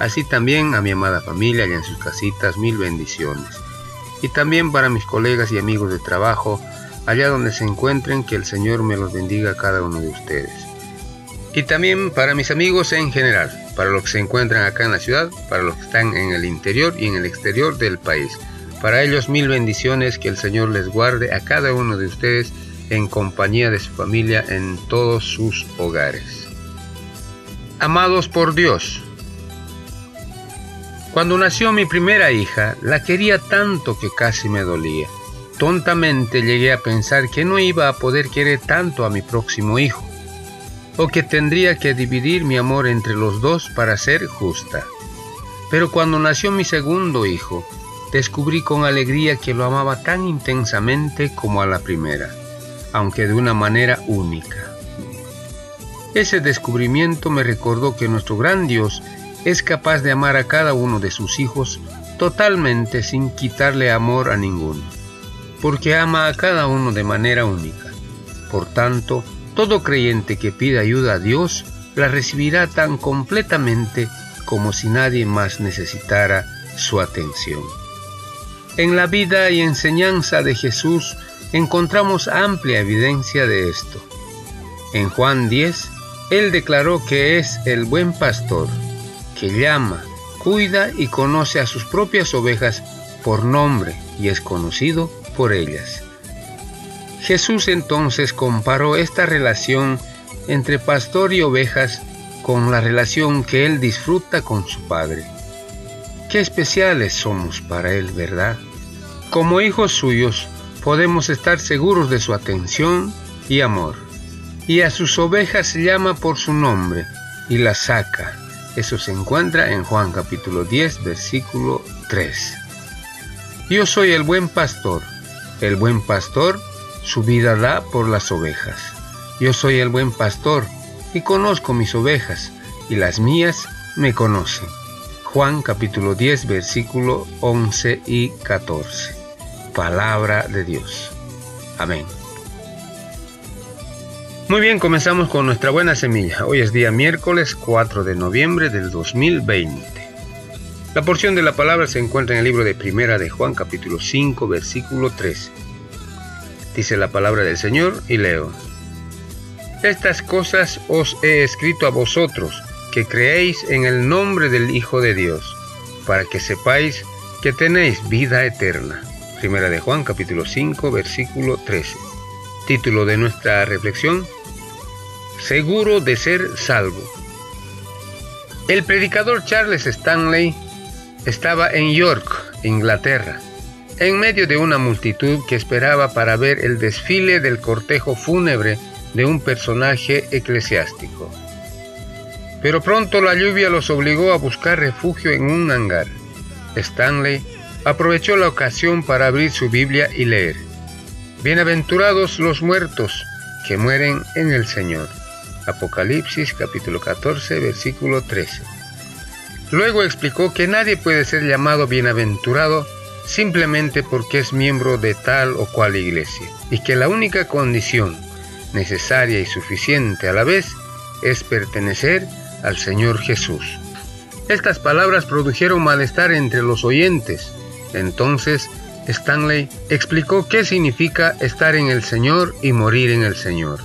así también a mi amada familia y en sus casitas mil bendiciones. Y también para mis colegas y amigos de trabajo, allá donde se encuentren, que el Señor me los bendiga a cada uno de ustedes. Y también para mis amigos en general, para los que se encuentran acá en la ciudad, para los que están en el interior y en el exterior del país. Para ellos mil bendiciones, que el Señor les guarde a cada uno de ustedes en compañía de su familia en todos sus hogares. Amados por Dios, cuando nació mi primera hija, la quería tanto que casi me dolía. Tontamente llegué a pensar que no iba a poder querer tanto a mi próximo hijo, o que tendría que dividir mi amor entre los dos para ser justa. Pero cuando nació mi segundo hijo, descubrí con alegría que lo amaba tan intensamente como a la primera, aunque de una manera única. Ese descubrimiento me recordó que nuestro gran Dios es capaz de amar a cada uno de sus hijos totalmente sin quitarle amor a ninguno, porque ama a cada uno de manera única. Por tanto, todo creyente que pida ayuda a Dios la recibirá tan completamente como si nadie más necesitara su atención. En la vida y enseñanza de Jesús encontramos amplia evidencia de esto. En Juan 10, Él declaró que es el buen pastor que llama, cuida y conoce a sus propias ovejas por nombre y es conocido por ellas. Jesús entonces comparó esta relación entre pastor y ovejas con la relación que él disfruta con su Padre. Qué especiales somos para él, ¿verdad? Como hijos suyos podemos estar seguros de su atención y amor. Y a sus ovejas llama por su nombre y las saca eso se encuentra en Juan capítulo 10, versículo 3. Yo soy el buen pastor. El buen pastor su vida da por las ovejas. Yo soy el buen pastor y conozco mis ovejas y las mías me conocen. Juan capítulo 10 versículo 11 y 14. Palabra de Dios. Amén. Muy bien, comenzamos con nuestra buena semilla. Hoy es día miércoles 4 de noviembre del 2020. La porción de la palabra se encuentra en el libro de Primera de Juan capítulo 5 versículo 13. Dice la palabra del Señor y leo. Estas cosas os he escrito a vosotros, que creéis en el nombre del Hijo de Dios, para que sepáis que tenéis vida eterna. Primera de Juan capítulo 5 versículo 13. Título de nuestra reflexión, Seguro de ser salvo. El predicador Charles Stanley estaba en York, Inglaterra, en medio de una multitud que esperaba para ver el desfile del cortejo fúnebre de un personaje eclesiástico. Pero pronto la lluvia los obligó a buscar refugio en un hangar. Stanley aprovechó la ocasión para abrir su Biblia y leer. Bienaventurados los muertos que mueren en el Señor. Apocalipsis capítulo 14 versículo 13. Luego explicó que nadie puede ser llamado bienaventurado simplemente porque es miembro de tal o cual iglesia y que la única condición necesaria y suficiente a la vez es pertenecer al Señor Jesús. Estas palabras produjeron malestar entre los oyentes. Entonces Stanley explicó qué significa estar en el Señor y morir en el Señor.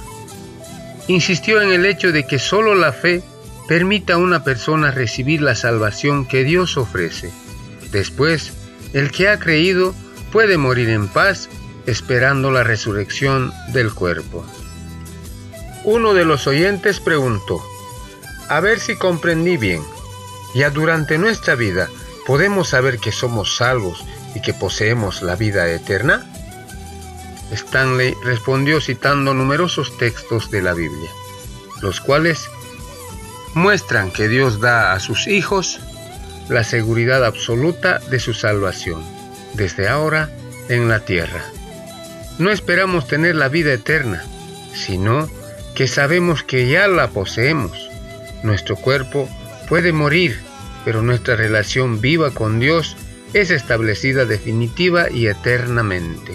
Insistió en el hecho de que solo la fe permite a una persona recibir la salvación que Dios ofrece. Después, el que ha creído puede morir en paz esperando la resurrección del cuerpo. Uno de los oyentes preguntó, a ver si comprendí bien, ya durante nuestra vida podemos saber que somos salvos y que poseemos la vida eterna? Stanley respondió citando numerosos textos de la Biblia, los cuales muestran que Dios da a sus hijos la seguridad absoluta de su salvación, desde ahora en la tierra. No esperamos tener la vida eterna, sino que sabemos que ya la poseemos. Nuestro cuerpo puede morir, pero nuestra relación viva con Dios es establecida definitiva y eternamente.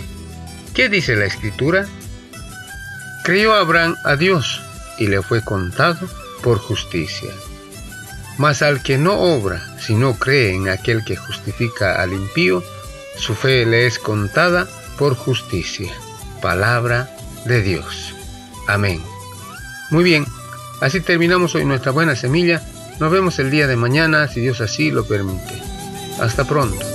¿Qué dice la Escritura? Creyó Abraham a Dios y le fue contado por justicia. Mas al que no obra, sino cree en aquel que justifica al impío, su fe le es contada por justicia. Palabra de Dios. Amén. Muy bien, así terminamos hoy nuestra buena semilla. Nos vemos el día de mañana, si Dios así lo permite. Hasta pronto.